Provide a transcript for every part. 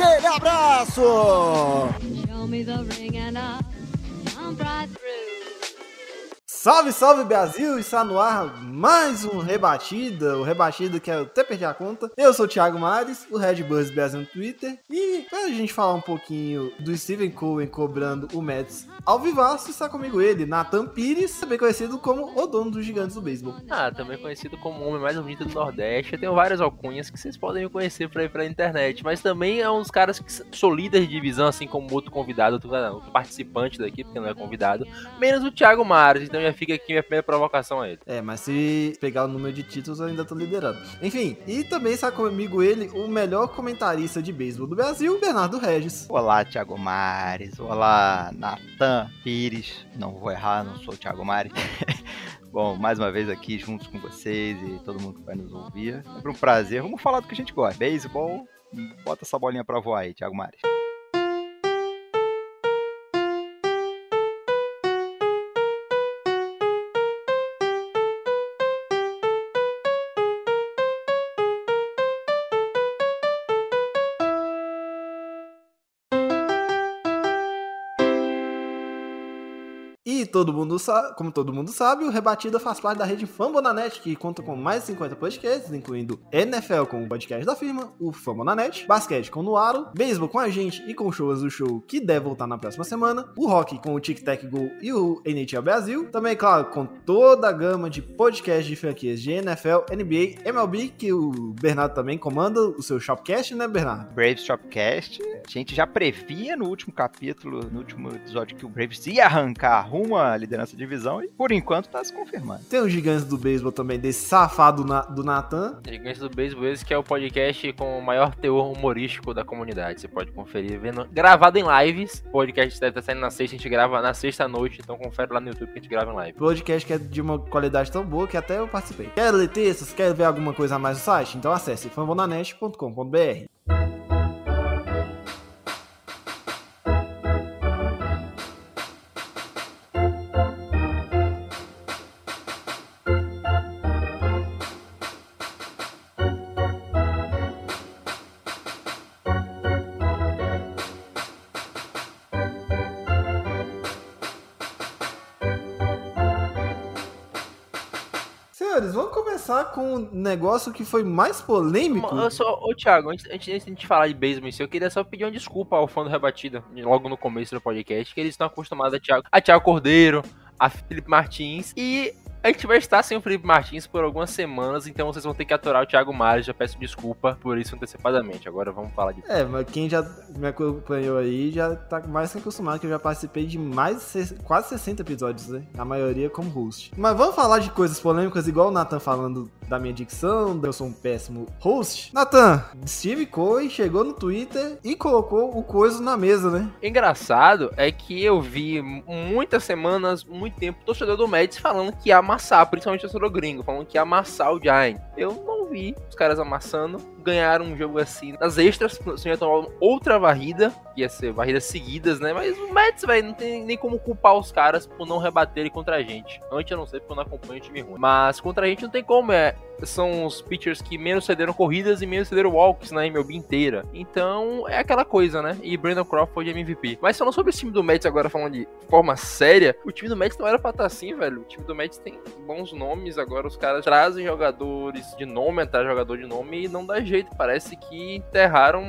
Aquele abraço! Salve, salve Brasil! Está no ar mais um Rebatida, o Rebatida que eu até perdi a conta. Eu sou o Thiago Mares, o Red Buzz Brasil no Twitter. E pra gente falar um pouquinho do Steven Cohen cobrando o Mets ao vivaço, está comigo ele, Nathan Pires, também conhecido como o dono dos gigantes do beisebol. Ah, também conhecido como o homem mais bonito do Nordeste. Eu tenho várias alcunhas que vocês podem me conhecer por aí pela internet. Mas também é um dos caras que sou líder de divisão, assim como outro convidado, outro, outro participante daqui, porque não é convidado. Menos o Thiago Mares, então já fica aqui minha primeira provocação a ele. É, mas se pegar o número de títulos, eu ainda tô liderando. Enfim, e também está comigo ele, o melhor comentarista de beisebol do Brasil, Bernardo Regis. Olá, Thiago Mares. Olá, Natan Pires. Não vou errar, não sou o Thiago Mares. Bom, mais uma vez aqui juntos com vocês e todo mundo que vai nos ouvir. É sempre um prazer. Vamos falar do que a gente gosta. Beisebol. Bota essa bolinha pra voar aí, Thiago Mares. Todo mundo sabe, como todo mundo sabe, o Rebatida faz parte da rede Fambonanet, que conta com mais de 50 podcasts, incluindo NFL com o podcast da firma, o Fambonanet, basquete com o Nuaro, beisebol com a gente e com shows do show que deve voltar na próxima semana, o rock com o Tic Tac Go e o NHL Brasil, também, claro, com toda a gama de podcasts de franquias de NFL, NBA, MLB, que o Bernardo também comanda o seu Shopcast, né, Bernardo? Braves Shopcast. A gente já previa no último capítulo, no último episódio, que o Braves ia arrancar rumo liderança de divisão e, por enquanto, tá se confirmando. Tem os gigantes do beisebol também, desse safado na- do Natan, Gigantes do Beisebol, esse que é o podcast com o maior teor humorístico da comunidade. Você pode conferir vendo. Gravado em lives. O podcast deve estar saindo na sexta, a gente grava na sexta noite, então confere lá no YouTube que a gente grava em live. podcast que é de uma qualidade tão boa que até eu participei. Quer ler textos? Quer ver alguma coisa a mais no site? Então acesse fambonanet.com.br. Senhores, vamos começar com um negócio que foi mais polêmico. Eu só, ô Thiago, antes, antes, antes de falar de beisebol eu queria só pedir uma desculpa ao fã do Rebatida, logo no começo do podcast, que eles estão acostumados a Thiago, a Thiago Cordeiro, a Felipe Martins, e a gente vai estar sem o Felipe Martins por algumas semanas, então vocês vão ter que aturar o Thiago Mares, já peço desculpa por isso antecipadamente. Agora vamos falar de É, mas quem já me acompanhou aí já tá mais que acostumado que eu já participei de mais de se- quase 60 episódios, né? A maioria como host. Mas vamos falar de coisas polêmicas, igual o Nathan falando da minha dicção, eu sou um péssimo host. Nathan, Steve Cohen chegou no Twitter e colocou o coisa na mesa, né? Engraçado é que eu vi muitas semanas, muito tempo, torcedor do Mets falando que ia amassar, principalmente o torcedor gringo, falando que ia amassar o Giant. Eu não vi os caras amassando, ganharam um jogo assim. Nas extras, se ia tomar outra varrida, ia ser varridas seguidas, né? Mas o Mets, velho, não tem nem como culpar os caras por não rebaterem contra a gente. Antes eu não sei porque eu não acompanho o time ruim. Mas contra a gente não tem como, é. São os pitchers que menos cederam corridas e menos cederam walks na MLB inteira. Então é aquela coisa, né? E Brandon Crawford MVP. Mas falando sobre esse time do Mets agora, falando de forma séria, o time do Mets não era pra estar assim, velho. O time do Mets tem bons nomes, agora os caras trazem jogadores de nome atrás jogador de nome e não dá jeito. Parece que enterraram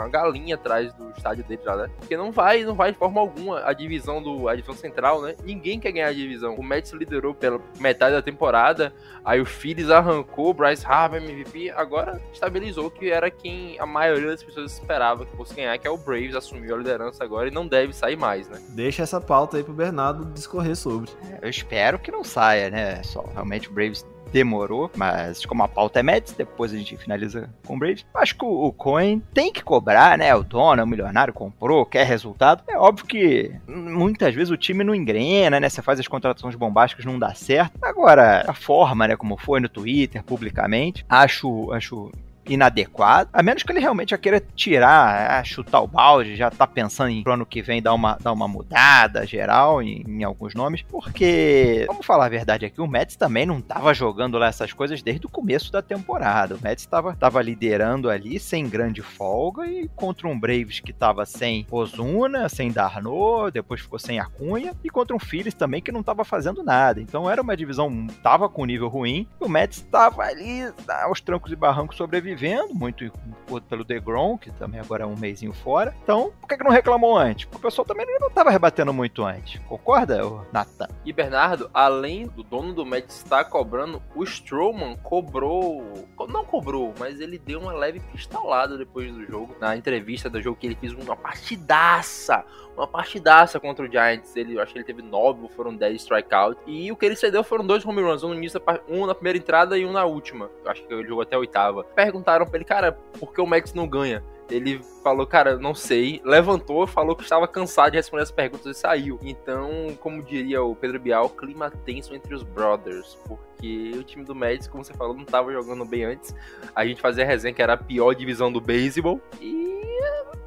uma galinha atrás do estádio dele já, né? Porque não vai, não vai de forma alguma a divisão do a divisão central, né? Ninguém quer ganhar a divisão. O Mets liderou pela metade da temporada, aí o Phillies arrancou, Bryce Harper MVP, agora estabilizou que era quem a maioria das pessoas esperava que fosse ganhar, que é o Braves, assumiu a liderança agora e não deve sair mais, né? Deixa essa pauta aí pro Bernardo discorrer sobre. Eu espero que não saia, né? Só realmente o Braves demorou, mas como a pauta é Mets, depois a gente finaliza com o Braves. Acho que o, o Cohen tem que cobrar, né? O dono, o milionário comprou, quer resultado. É óbvio que muitas vezes o time não engrena, né? Você faz as contratações bombásticas, não dá certo. Agora, a forma, né, como foi no Twitter, publicamente, acho, acho inadequado, a menos que ele realmente já queira tirar, é, chutar o balde, já tá pensando em pro ano que vem dar uma, dar uma mudada geral em, em, alguns nomes, porque, vamos falar a verdade aqui, o Mets também não tava jogando lá essas coisas desde o começo da temporada. O Mets tava, tava liderando ali sem grande folga e contra um Braves que tava sem Ozuna, sem Darno, depois ficou sem Acunha, e contra um Phillies também que não tava fazendo nada. Então era uma divisão, tava com nível ruim, e o Mets tava ali aos trancos e barrancos sobrevivendo vivendo, muito pelo DeGrom, que também agora é um mêsinho fora. Então, por que, que não reclamou antes? Porque o pessoal também não estava rebatendo muito antes. Concorda, Nathan? E Bernardo, além do dono do Mets estar cobrando, o Strowman cobrou. Não cobrou, mas ele deu uma leve pistolada depois do jogo. Na entrevista do jogo que ele fez uma partidaça uma partidaça contra o Giants. Ele, eu acho que ele teve nove, foram 10 strikeouts. E o que ele cedeu foram dois home runs, um, início, um na primeira entrada e um na última. Eu acho que ele jogou até a oitava. Perguntaram pra ele, cara, por que o Max não ganha? Ele falou, cara, não sei. Levantou, falou que estava cansado de responder as perguntas e saiu. Então, como diria o Pedro Bial, clima tenso entre os brothers. Porque o time do Mets, como você falou, não estava jogando bem antes. A gente fazia a resenha que era a pior divisão do beisebol. E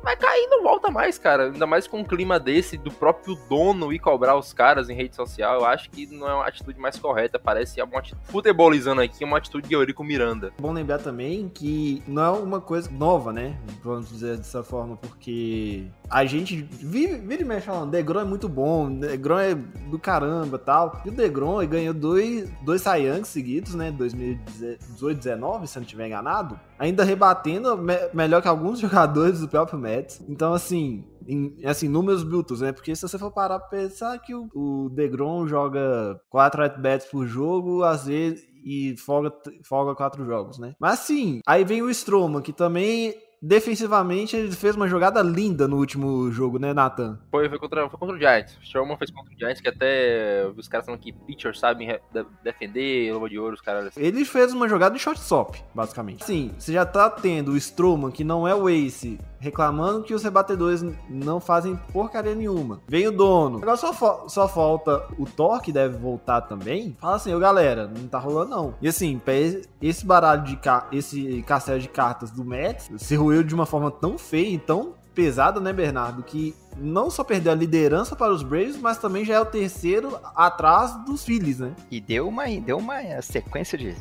vai cair não volta mais, cara. Ainda mais com um clima desse, do próprio dono e cobrar os caras em rede social. Eu acho que não é uma atitude mais correta. Parece uma atitude, futebolizando aqui, uma atitude de Eurico Miranda. Bom lembrar também que não é uma coisa nova, né? Vamos dizer dessa forma, porque a gente vive, vira e mexe falando, Degron é muito bom, Degron é do caramba tal. E o Degron ganhou dois, dois Cy seguidos, né? 2018, 19, se eu não estiver enganado. Ainda rebatendo me, melhor que alguns jogadores do próprio Mets. Então, assim, em, assim, números brutos, né? Porque se você for parar pra pensar que o, o Degrom joga 4 at-bats por jogo, às vezes, e folga, folga quatro jogos, né? Mas assim, aí vem o Stroma, que também defensivamente ele fez uma jogada linda no último jogo, né, Nathan? Foi, foi, contra, foi contra o Giants. O Sherman fez contra o Giants, que até os caras falando que pitchers sabem defender, luva de ouro, os caras. Assim. Ele fez uma jogada de shortstop, basicamente. Sim, você já tá tendo o Stroman, que não é o ace, reclamando que os rebatedores não fazem porcaria nenhuma. Vem o dono. Agora só, só falta o Thor, que deve voltar também. Fala assim, ô galera, não tá rolando não. E assim, esse baralho de esse castelo de cartas do Mets se ruiu de uma forma tão feia e tão pesada, né, Bernardo? Que não só perdeu a liderança para os Braves, mas também já é o terceiro atrás dos Phillies, né? E deu uma, deu uma sequência de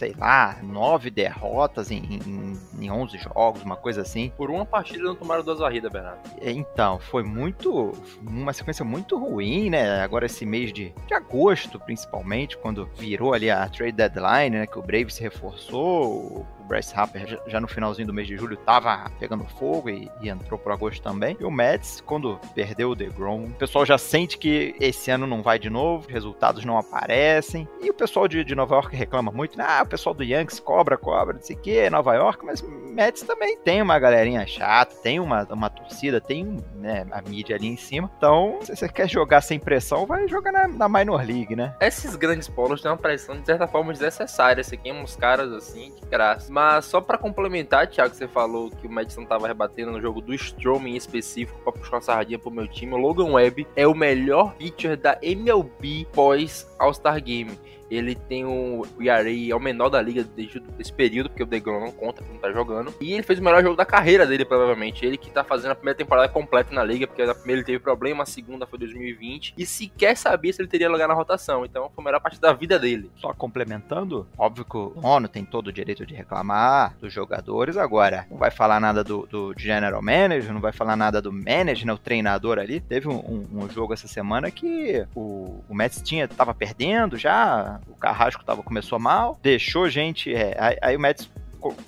sei lá, nove derrotas em, em, em 11 jogos, uma coisa assim. Por uma partida não tomaram duas varridas, Bernardo. Então, foi muito. Uma sequência muito ruim, né? Agora esse mês de, de agosto, principalmente, quando virou ali a trade deadline, né? Que o Braves se reforçou, Bryce Harper já, no finalzinho do mês de julho tava pegando fogo e, e, entrou pro agosto também. E o Mets, quando perdeu o DeGrom, o pessoal já sente que esse ano não vai de novo, resultados não aparecem. E o pessoal de, de Nova York reclama muito, né? ah, o pessoal do Yankees cobra, cobra, não sei o que, Nova York, mas Mets também tem uma galerinha chata, tem uma, uma torcida, tem né, a mídia ali em cima. Então, se você quer jogar sem pressão, vai jogar na, na Minor League, né? Esses grandes polos têm uma pressão de certa forma desnecessária. Você queima uns caras assim, de graça. Mas só para complementar, Thiago, você falou que o Madison tava rebatendo no jogo do Strowman em específico para puxar uma sardinha pro meu time. O Logan Webb é o melhor pitcher da MLB pós All-Star Game. Ele tem o ERA, é o menor da liga desde esse período, porque o DeGrom não conta, porque não tá jogando. E ele fez o melhor jogo da carreira dele, provavelmente. Ele que tá fazendo a primeira temporada completa na liga, porque a primeira ele teve problema, a segunda foi 2020. E sequer sabia se ele teria lugar na rotação. Então foi a melhor parte da vida dele. Só complementando, óbvio que o ONU tem todo o direito de reclamar dos jogadores. Agora, não vai falar nada do, do general manager, não vai falar nada do manager, né, o treinador ali. Teve um, um, um jogo essa semana que o, o Mets tinha, tava perdendo já, o Carrasco tava, começou mal, deixou gente. É, aí, aí, o Mets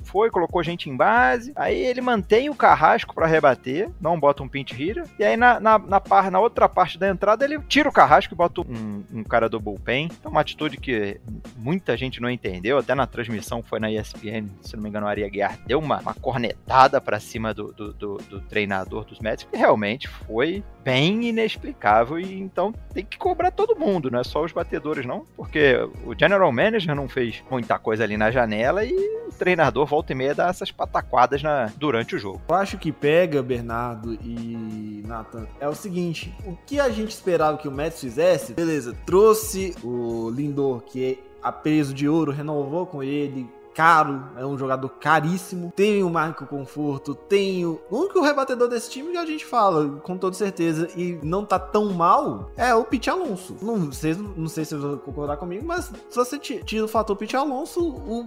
foi, colocou gente em base, aí ele mantém o carrasco pra rebater, não bota um pinch hitter, e aí na, na, na, par- na outra parte da entrada ele tira o carrasco e bota um, um cara do bullpen. É uma atitude que muita gente não entendeu, até na transmissão foi na ESPN, se não me engano, o Ari Aguiar deu uma, uma cornetada pra cima do, do, do- do treinador dos Mets, que realmente foi bem inexplicável e então tem que cobrar todo mundo, não é só os batedores não, porque o general manager não fez muita coisa ali na janela e o treinador volta e meia dá essas pataquadas na, durante o jogo. Eu acho que pega, Bernardo e Nathan, é o seguinte: o que a gente esperava que o Mets fizesse, beleza, trouxe o Lindor, que é a peso de ouro, renovou com ele. Caro, é um jogador caríssimo. Tem o Marco Conforto, tem o. Único rebatedor desse time que a gente fala, com toda certeza, e não tá tão mal, é o Pete Alonso. Não, vocês, não sei se vocês vão concordar comigo, mas se você ti- tira o fator Pete Alonso, o,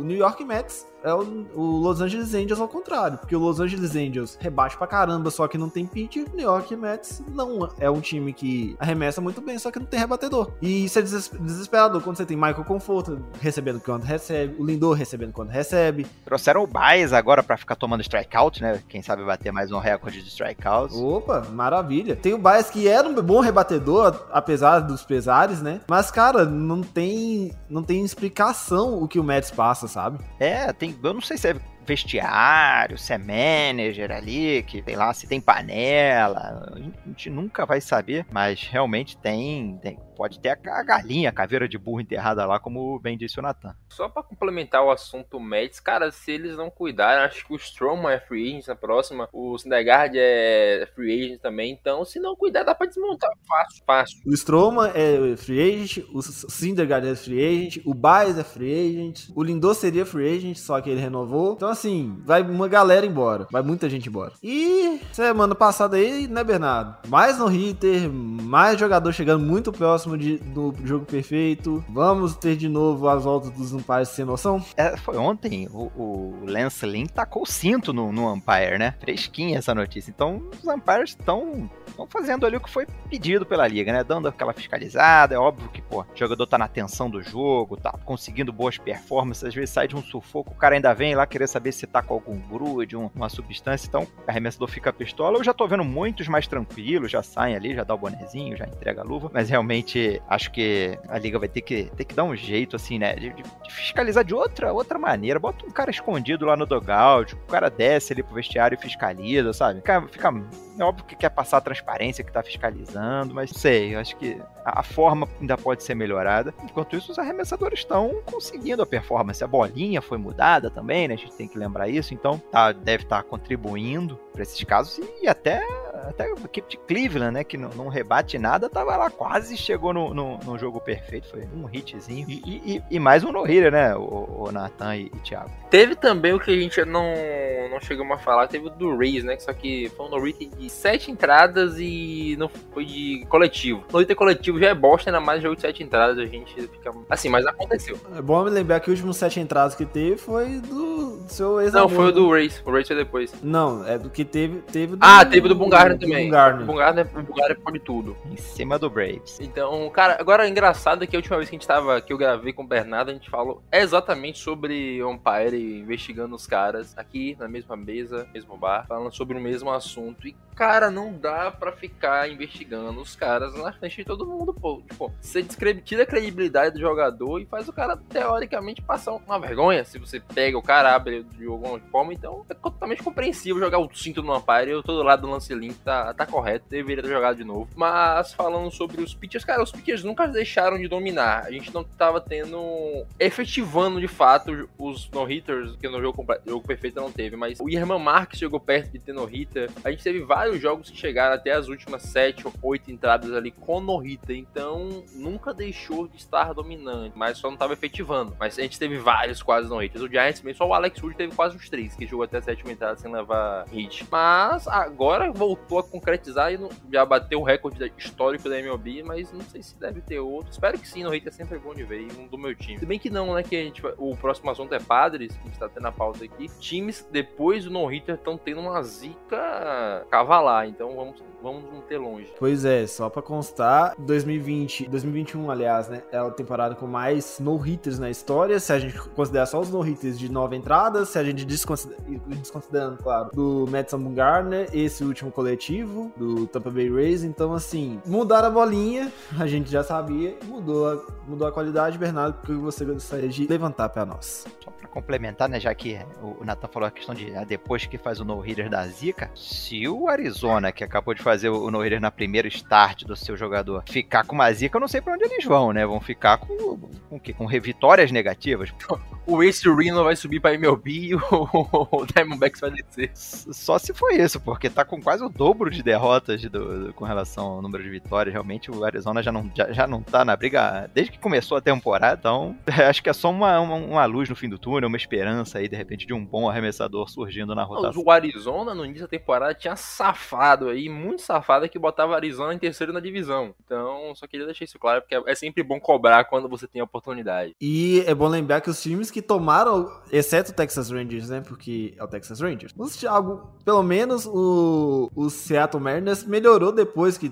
o New York Mets é o, o Los Angeles Angels ao contrário, porque o Los Angeles Angels rebate pra caramba, só que não tem pitch, o New York Mets não é um time que arremessa muito bem, só que não tem rebatedor. E isso é deses- desesperador quando você tem Michael Conforto recebendo quando recebe, o Lindor recebendo quando recebe. Trouxeram o Baez agora pra ficar tomando strikeout, né? Quem sabe bater mais um recorde de strikeouts. Opa, maravilha. Tem o Baez que era um bom rebatedor, apesar dos pesares, né? Mas, cara, não tem, não tem explicação o que o Mets passa, sabe? É, tem, eu não sei se é vestiário, se é manager ali, que sei lá, se tem panela, a gente nunca vai saber, mas realmente tem, tem- pode ter a, galinha, a caveira de burro enterrada lá, como bem disse o Natan. Só pra complementar o assunto Mets, cara, se eles não cuidarem, acho que o Stroman é free agent na próxima, o Syndergaard é free agent também, então se não cuidar dá pra desmontar fácil, fácil. O Stroman é free agent, o Syndergaard é free agent, o Baez é free agent, o Lindor seria free agent, só que ele renovou. Então, assim, vai uma galera embora, vai muita gente embora. E semana passada aí, né, Bernardo? Mais no hitter, mais jogador chegando muito próximo de- do jogo perfeito. Vamos ter de novo as voltas dos umpires sem noção? É, foi ontem, o, o Lance Lynn tacou o cinto no, no umpire, né? Fresquinha essa notícia. Então, os umpires estão fazendo ali o que foi pedido pela liga, né? Dando aquela fiscalizada. É óbvio que, pô, o jogador tá na tensão do jogo, tá conseguindo boas performances. Às vezes sai de um sufoco, o cara ainda vem lá querer saber se tá com algum grude, um- uma substância. Então, o arremessador fica pistola. Eu já tô vendo muitos mais tranquilos, já saem ali, já dá o bonezinho, já entrega a luva. Mas realmente, acho que a liga vai ter que, ter que dar um jeito, assim, né? De, de- fiscalizar de outra, outra maneira. Bota um cara escondido lá no dugout, o cara desce ali pro vestiário e fiscaliza, sabe? Fica, fica é óbvio que quer passar a transparência que tá fiscalizando, mas sei, eu acho que a, a forma ainda pode ser melhorada. Enquanto isso, os arremessadores estão conseguindo a performance. A bolinha foi mudada também, né? A gente tem que lembrar isso, então tá, deve estar contribuindo para esses casos e até, até a equipe de Cleveland, né? Que não, não rebate nada, tava lá, quase chegou no, no, no jogo perfeito. Foi um hitzinho. E, e- e- mais um no-hitter, né? O, o Nathan e, e Thiago. Teve também o que a gente não, não chegamos a falar, teve o do Rays, né? Só que foi um no-hitter de sete entradas e não foi de coletivo. No-hitter coletivo já é bosta, ainda mais jogo de sete entradas, a gente fica... Assim, mas aconteceu. É bom me lembrar que o último sete entradas que teve foi do, seu ex Não, foi o do Rays, o Rays foi depois. Não, é do que teve. teve do, Ah, teve do Bungarner também. Bungarner. O Bungarner, o Bungarner pode tudo. Em cima do Braves. Então, cara, agora é engraçado que a última vez que a gente tava, que eu gravei com o Bernardo, a gente falou exatamente sobre Umpire investigando os caras aqui na mesma mesa, mesmo bar, falando sobre o mesmo assunto. E, cara, não dá pra ficar investigando os caras na frente de todo mundo, pô. Tipo, você tira a credibilidade do jogador e faz o cara, teoricamente, passar uma vergonha. Se você pega o cara, abre de alguma forma, então é totalmente compreensível jogar o cinto no Umpire. Eu tô do lado do lance limpo, tá, tá correto, deveria ter jogado de novo. Mas falando sobre os pitchers, cara, os pitchers nunca deixaram de dominar. A gente não tava tendo. efetivando de fato os no-hitters, que no jogo, jogo perfeito não teve. Mas o Irmã Marques chegou perto de ter no-hitter. A gente teve vários jogos que chegaram até as últimas 7 ou 8 entradas ali com no-hitter. Então nunca deixou de estar dominante, mas só não tava efetivando. Mas a gente teve vários quase no-hitters. O Giants mesmo, só o Alex Wood teve quase uns 3, que jogou até a sétima entrada sem levar hit. Mas agora voltou a concretizar e já bateu o recorde histórico da MLB, mas não sei se deve ter outro. Espero que sim, no é sempre bom de ver, um do meu time. Se bem que não, né, que a gente, o próximo assunto é Padres, que a gente tá tendo a pauta aqui. Times, depois do no-hitter, estão tendo uma zica tava lá, então vamos, vamos não ter longe. Pois é, só pra constar, 2020, 2021, aliás, né, é a temporada com mais no-hitters na história, se a gente considerar só os no-hitters de nove entradas, se a gente desconsidera, desconsiderando, claro, do Madison Bumgarner, esse último coletivo, do Tampa Bay Rays, então assim, mudaram a bolinha, a gente já sabia, mudou a, mudou a qualidade, Bernardo, que você gostaria de levantar pra nós. Só pra complementar, né, já que o Nathan falou a questão de ah, depois que faz o no-hitter da Zika, se o Arizona, que acabou de fazer o no-hitter na primeira start do seu jogador, ficar com uma Zika, eu não sei pra onde eles vão, né? Vão ficar com, com o quê? Com vitórias negativas. O Ace Reno vai subir pra MLB e o, o Diamondbacks vai descer. Só se foi isso, porque tá com quase o dobro de derrotas do, do- com relação ao número de vitórias. Realmente o Arizona já não, já, já não tá na briga desde que começou a temporada. Então, acho que é só uma, uma, uma luz no fim do túnel, uma esperança aí, de repente, de um bom arremessador surgindo na rotação. O Arizona, no início da temporada, tinha safado aí, muito safado, que botava o Arizona em terceiro na divisão. Então, só queria deixar isso claro, porque é sempre bom cobrar quando você tem a oportunidade. E é bom lembrar que os times que tomaram, exceto o Texas Rangers, né? Porque é o Texas Rangers. Os, algo, pelo menos o, o Seattle Mariners melhorou depois que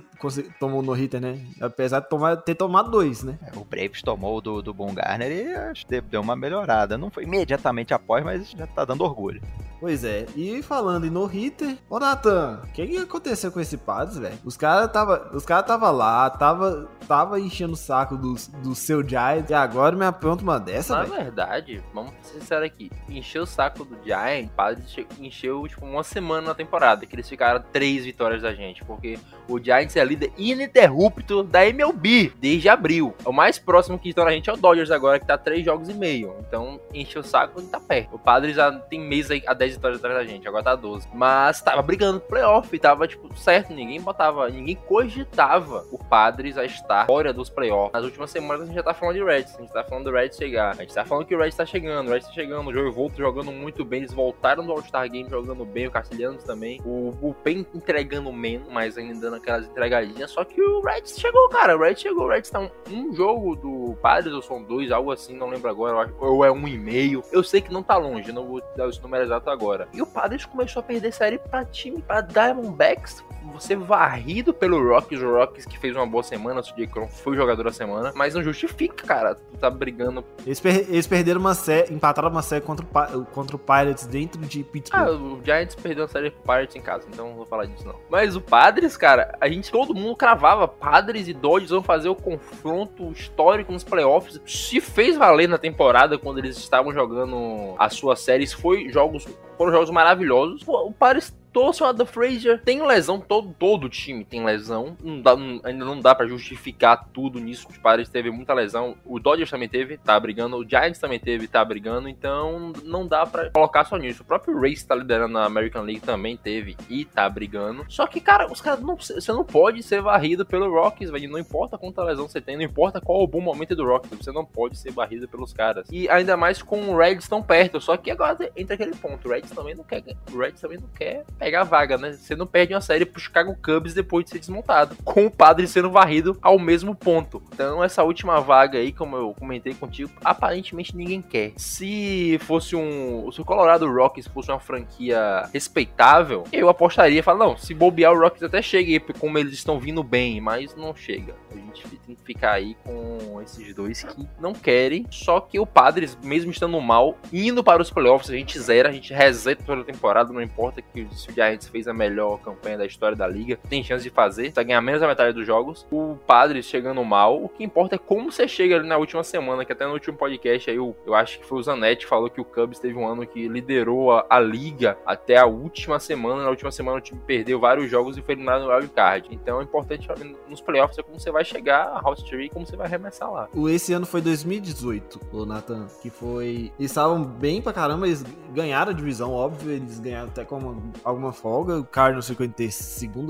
tomou no hitter, né? Apesar de tomar, ter tomado dois, né? É, O Braves tomou o do, do Bumgarner e acho que deu uma melhorada. Não foi imediatamente após, mas já tá dando orgulho. Pois é. E falando em no hitter, ô Nathan, o que, que aconteceu com esse Padres, velho? Os caras tava, os cara tava lá, tava, tava enchendo o saco do, do seu Giants e agora me apronta uma dessa, Na velho. verdade, vamos ser sinceros aqui, encheu o saco do Giant, o Padres che- encheu tipo uma semana na temporada, que eles ficaram três vitórias da gente, porque o Giants é líder ininterrupto da MLB desde abril. O mais próximo que estão na gente é o Dodgers agora, que tá três jogos e meio. Então, encheu o saco e tá perto. O Padres já tem mês aí a 10 vitórias atrás da gente, agora tá 12. Mas tava brigando pro playoff, tava tipo certo, ninguém botava, ninguém cogitava o Padres a estar fora dos playoffs. Nas últimas semanas a gente já tá falando de Reds, a gente tá falando do Reds chegar, a gente tá falando que o Reds tá chegando, o Reds tá chegando, o Joey Volto jogando muito bem, eles voltaram do All-Star Game jogando bem, o Castilhanos também, o Bullpen entregando menos, mas ainda dando aquelas entregadinhas, só que o Reds chegou, cara, o Reds chegou, o Reds tá um, um jogo do Padres, ou são dois, algo assim, não lembro agora, ou é um e meio, eu sei que não tá longe, não vou dar esse número exato agora. E o Padres começou a perder série pra time, pra Diamondbacks, você varrido pelo Rockies, o Rockies que fez uma boa semana, o CJ Cron foi jogador da semana, mas não justifica, cara, tu tá brigando. Eles, per- eles perderam uma série, empataram uma série contra o, contra o Pirates dentro de Ah, Pittsburgh. o Giants perdeu a série pro Pirates em casa, então não vou falar disso não. Mas o Padres, cara, a gente, todo mundo cravava, Padres e Dodgers vão fazer o confronto histórico nos playoffs. Se fez valer na temporada quando eles estavam jogando as suas séries, foi jogos, foram jogos maravilhosos. O Padres trouxe o Adam Frazier, tem lesão, todo, todo time tem lesão, não dá, não- ainda não dá pra justificar tudo nisso, o Padres teve muita lesão, o Dodgers também teve, tá brigando, o Giants também teve, tá brigando, então não dá pra colocar só nisso. O próprio Race tá liderando na American League também teve e tá brigando. Só que, cara, os caras não, você não pode ser varrido pelo Rockies, velho, não importa quanta lesão você tem, não importa qual o bom momento do Rockies, você não pode ser varrido pelos caras. E ainda mais com o Reds tão perto, só que agora entra aquele ponto, o Reds também não quer, o Reds também não quer pegar a vaga, né? Você não perde uma série pro Chicago Cubs depois de ser desmontado, com o Padre sendo varrido ao mesmo ponto. Então essa última vaga aí, como eu comentei contigo, aparentemente ninguém quer. Se fosse um, se o Colorado Rockies fosse uma franquia respeitável, eu apostaria e falar, não, se bobear o Rockies até chega aí, como eles estão vindo bem, mas não chega. A gente tem que ficar aí com esses dois que não querem, só que o Padres, mesmo estando mal, indo para os playoffs, a gente zera, a gente reseta toda a temporada, não importa que se o Giants fez a melhor campanha da história da liga, tem chance de fazer, vai ganhar menos da metade dos jogos. O Padres chegando mal, o que importa é como você chega ali na última semana, que até no último podcast aí, eu, eu acho que foi o Zanetti falou que o Cubs teve um ano que liderou a, a liga até a última semana, na última semana o time perdeu vários jogos e foi eliminado no wild card. Então é importante nos playoffs é como você vai chegar a hot streak e como você vai arremessar lá. Esse ano foi 2018, o Nathan, que foi. Eles estavam bem pra caramba, eles ganharam a divisão, óbvio, eles ganharam até com uma- alguma folga. O Cardinals ficou em ter,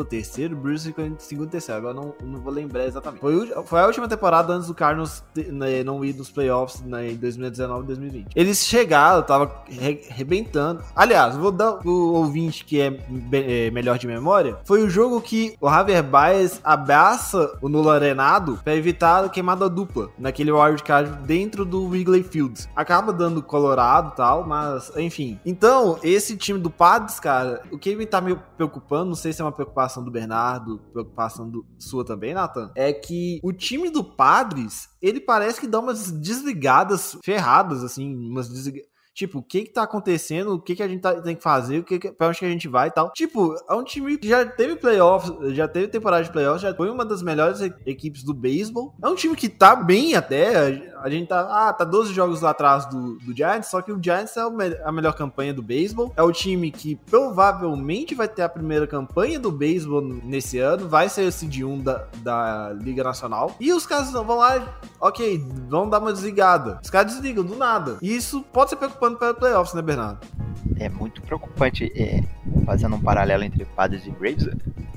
terceiro, o Bruce ficou em segundo terceiro. Agora não, não vou lembrar exatamente. Foi, foi a última temporada antes do te- né, não ir nos playoffs né, em 2019 e 2020. Eles chegaram, tava re- arrebentando. Aliás, vou dar o ouvinte que é, é melhor de memória. Foi o jogo que o Javier Baez abraça o Nulo Arenado pra evitar a queimada dupla naquele wildcard dentro do Wrigley Field. Acaba dando Colorado e tal, mas enfim. Então, esse time do Padres, cara, o- que me tá me preocupando, não sei se é uma preocupação do Bernardo, preocupação do, sua também, Nathan, é que o time do Padres, ele parece que dá umas desligadas ferradas, assim, umas desligadas. Tipo, o que que tá acontecendo? O que que a gente tá- tem que fazer? O que que, pra onde que a gente vai e tal. Tipo, é um time que já teve playoffs, já teve temporada de playoffs, já foi uma das melhores equipes do beisebol. É um time que tá bem até. A gente tá. Ah, tá 12 jogos lá atrás do, do Giants, só que o Giants é a melhor campanha do beisebol. É o time que provavelmente vai ter a primeira campanha do beisebol nesse ano. Vai ser o seed 1 da, da Liga Nacional. E os caras vão lá, ok, vão dar uma desligada. Os caras desligam do nada. E isso pode ser preocupante para playoffs, né, Bernardo? É muito preocupante, é, fazendo um paralelo entre Padres e Braves,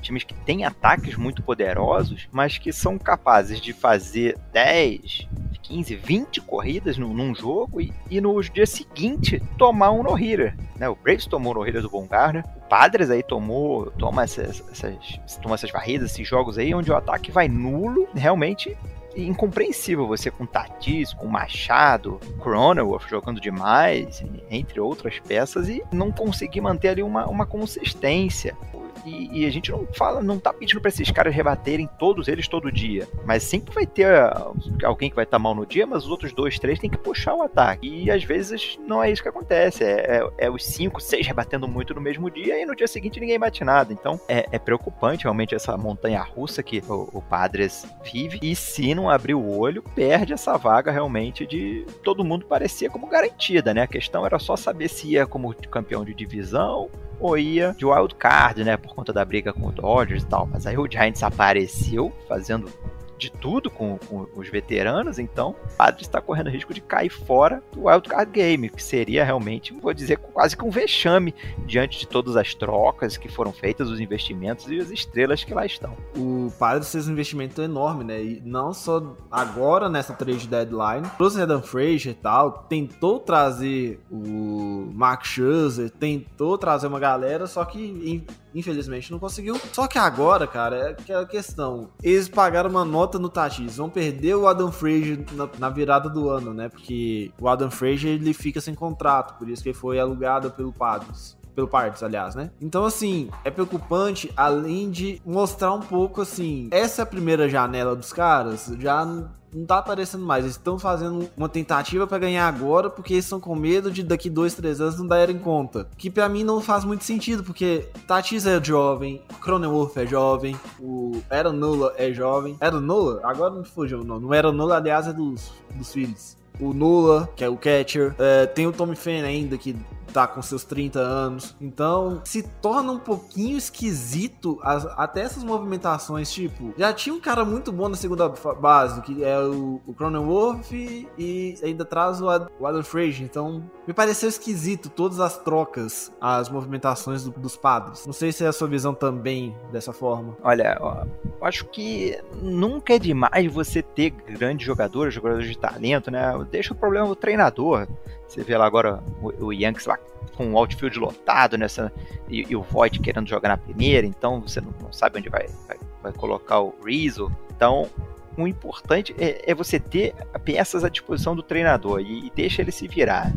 times que têm ataques muito poderosos, mas que são capazes de fazer 10, 15, 20 corridas num, num jogo e, e no dia seguinte tomar um no-hitter. Né? O Braves tomou o no-hitter do Von Garner, o Padres aí tomou, toma essas, essas, toma essas varridas, esses jogos aí, onde o ataque vai nulo, realmente incompreensível você com Tatis, com Machado, Cronenworth jogando demais, entre outras peças, e não conseguir manter ali uma, uma consistência. E, e a gente não fala, não tá pedindo para esses caras rebaterem todos eles todo dia. Mas sempre vai ter uh, alguém que vai estar tá mal no dia, mas os outros dois, três tem que puxar o ataque. E às vezes não é isso que acontece. É, é, é os cinco, seis rebatendo muito no mesmo dia e no dia seguinte ninguém bate nada. Então é, é preocupante realmente essa montanha russa que o, o Padres vive. E se não abrir o olho, perde essa vaga realmente de todo mundo parecia como garantida, né? A questão era só saber se ia como campeão de divisão ou ia de wild card, né, por conta da briga com o Dodgers e tal. Mas aí o Giants apareceu fazendo de tudo com, com os veteranos, então o Padres está correndo risco de cair fora do wild card game, que seria realmente, vou dizer, quase que um vexame diante de todas as trocas que foram feitas, os investimentos e as estrelas que lá estão. O Padres fez um investimento enorme, né? E não só agora nessa trade deadline, trouxe Adam Frazier e tal, tentou trazer o Mark Scherzer, tentou trazer uma galera, só que infelizmente não conseguiu. Só que agora, cara, é aquela questão. Eles pagaram uma nota no Tatis, vão perder o Adam Frazier na, na, virada do ano, né? Porque o Adam Frazier ele fica sem contrato, por isso que ele foi alugado pelo Padres pelo Parts, aliás, né? Então, assim, é preocupante, além de mostrar um pouco, assim, essa é primeira janela dos caras, já não tá aparecendo mais. Eles estão fazendo uma tentativa para ganhar agora, porque eles estão com medo de daqui dois, três anos não darem conta. Que para mim não faz muito sentido, porque Tatis é jovem, Cronenworth é jovem, o Aaron Nola é jovem. Aaron Nola? Agora me fugiu o nome. O Aaron Nola, aliás, é dos, dos filhos. O Nula, que é o catcher. É, tem o Tommy Fan ainda, que tá com seus 30 anos. Então, se torna um pouquinho esquisito as, até essas movimentações, tipo, já tinha um cara muito bom na segunda base, que é o, o Cronenworth e ainda traz o, Ad, o Adam Frazier, então me pareceu esquisito todas as trocas, as movimentações do, dos padres. Não sei se é a sua visão também dessa forma. Olha, eu acho que nunca é demais você ter grandes jogadores, jogadores de talento, né? Deixa o problema do treinador. Você vê lá agora o, o Yankees lá com o outfield lotado nessa e, e, o Void querendo jogar na primeira, então você não, não sabe onde vai, vai, vai, colocar o Rizzo. Então, o importante é, é, você ter peças à disposição do treinador e, e deixa ele se virar.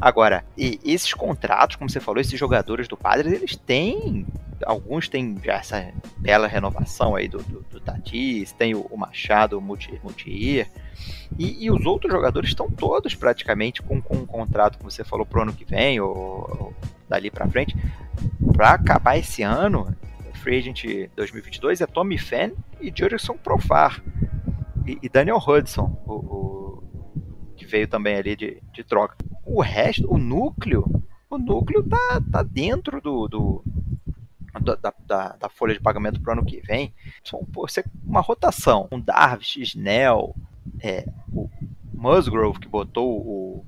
Agora, esses contratos, como você falou, esses jogadores do Padres, eles têm alguns têm já essa bela renovação aí do, do, do Tatis, tem o, o Machado, o Multier, e, e, os outros jogadores estão todos praticamente com, com um contrato, como você falou, pro ano que vem, ou, ou dali para frente. Para acabar esse ano, Free Agent 2022 é Tommy Fan e Jurickson Profar. E, e Daniel Hudson, o, o, que veio também ali de, de troca. O resto, o núcleo, o núcleo tá, tá dentro do, do da, da, da, folha de pagamento para o ano que vem, são uma rotação. Um Darvish, Snell, é, o Musgrove que botou o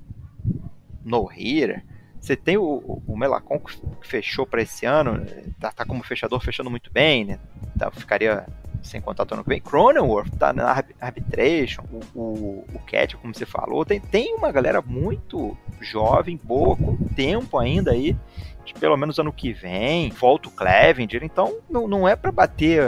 No Hitter. Você tem o, o Melacon que fechou para esse ano, tá, tá, como fechador fechando muito bem, né? Tá, ficaria sem contato ano que vem. Cronenworth tá na arbitration, o, o, o Cat, como você falou, tem, tem uma galera muito jovem, boa, com tempo ainda aí pelo menos ano que vem, volta o Clevenger, então não, não é para bater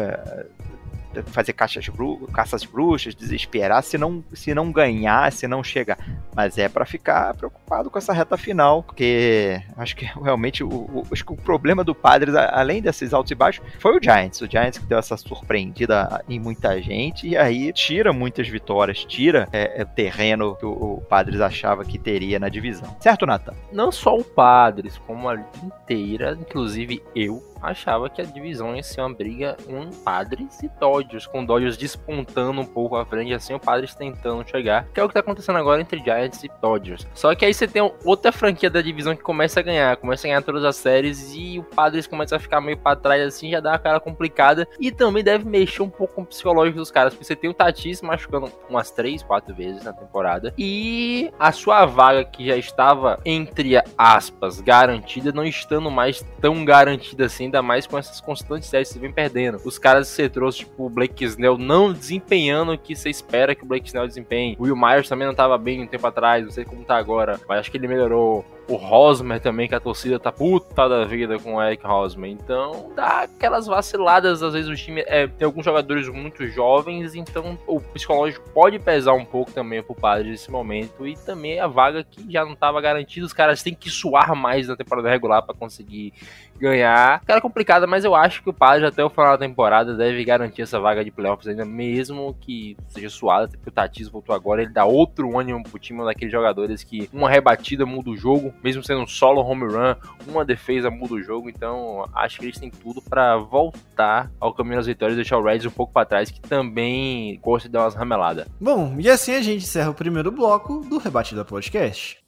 fazer caixas bru caças bruxas, desesperar se não, se não ganhar, se não chegar. Mas é para ficar preocupado com essa reta final, porque acho que realmente o, o, acho que o problema do Padres, além desses altos e baixos, foi o Giants. O Giants que deu essa surpreendida em muita gente e aí tira muitas vitórias, tira é, é, o terreno que o, o Padres achava que teria na divisão. Certo, Nathan? Não só o Padres, como a liga inteira, inclusive eu, achava que a divisão ia ser uma briga em Padres e Dodgers, com Dodgers despontando um pouco à frente, assim, o Padres tentando chegar, que é o que tá acontecendo agora entre Giants e Dodgers. Só que aí você tem outra franquia da divisão que começa a ganhar, começa a ganhar todas as séries e o Padres começa a ficar meio para trás assim, já dá uma cara complicada e também deve mexer um pouco com o psicológico dos caras, porque você tem o Tatis machucando umas 3, 4 vezes na temporada e a sua vaga que já estava entre aspas garantida não estando mais tão garantida assim ainda mais com essas constantes séries que você vem perdendo. Os caras que você trouxe, tipo o Blake Snell, não desempenhando o que você espera que o Blake Snell desempenhe. O Will Myers também não estava bem um tempo atrás, não sei como tá agora, mas acho que ele melhorou o Rosmer também, que a torcida tá puta da vida com o Eric Rosmer. Então dá aquelas vaciladas, às vezes o time é, tem alguns jogadores muito jovens, então o psicológico pode pesar um pouco também pro padre nesse momento. E também a vaga que já não tava garantida, os caras têm que suar mais na temporada regular para conseguir ganhar. Cara complicada, mas eu acho que o padre até o final da temporada deve garantir essa vaga de playoffs ainda, mesmo que seja suada, porque o Tatis voltou agora, ele dá outro ânimo pro time, um daqueles jogadores que uma rebatida muda o jogo mesmo sendo um solo home run, uma defesa muda o jogo, então acho que eles têm tudo para voltar ao caminho das vitórias e deixar o Reds um pouco para trás, que também gosta de dar umas rameladas. Bom, e assim a gente encerra o primeiro bloco do Rebatida Podcast.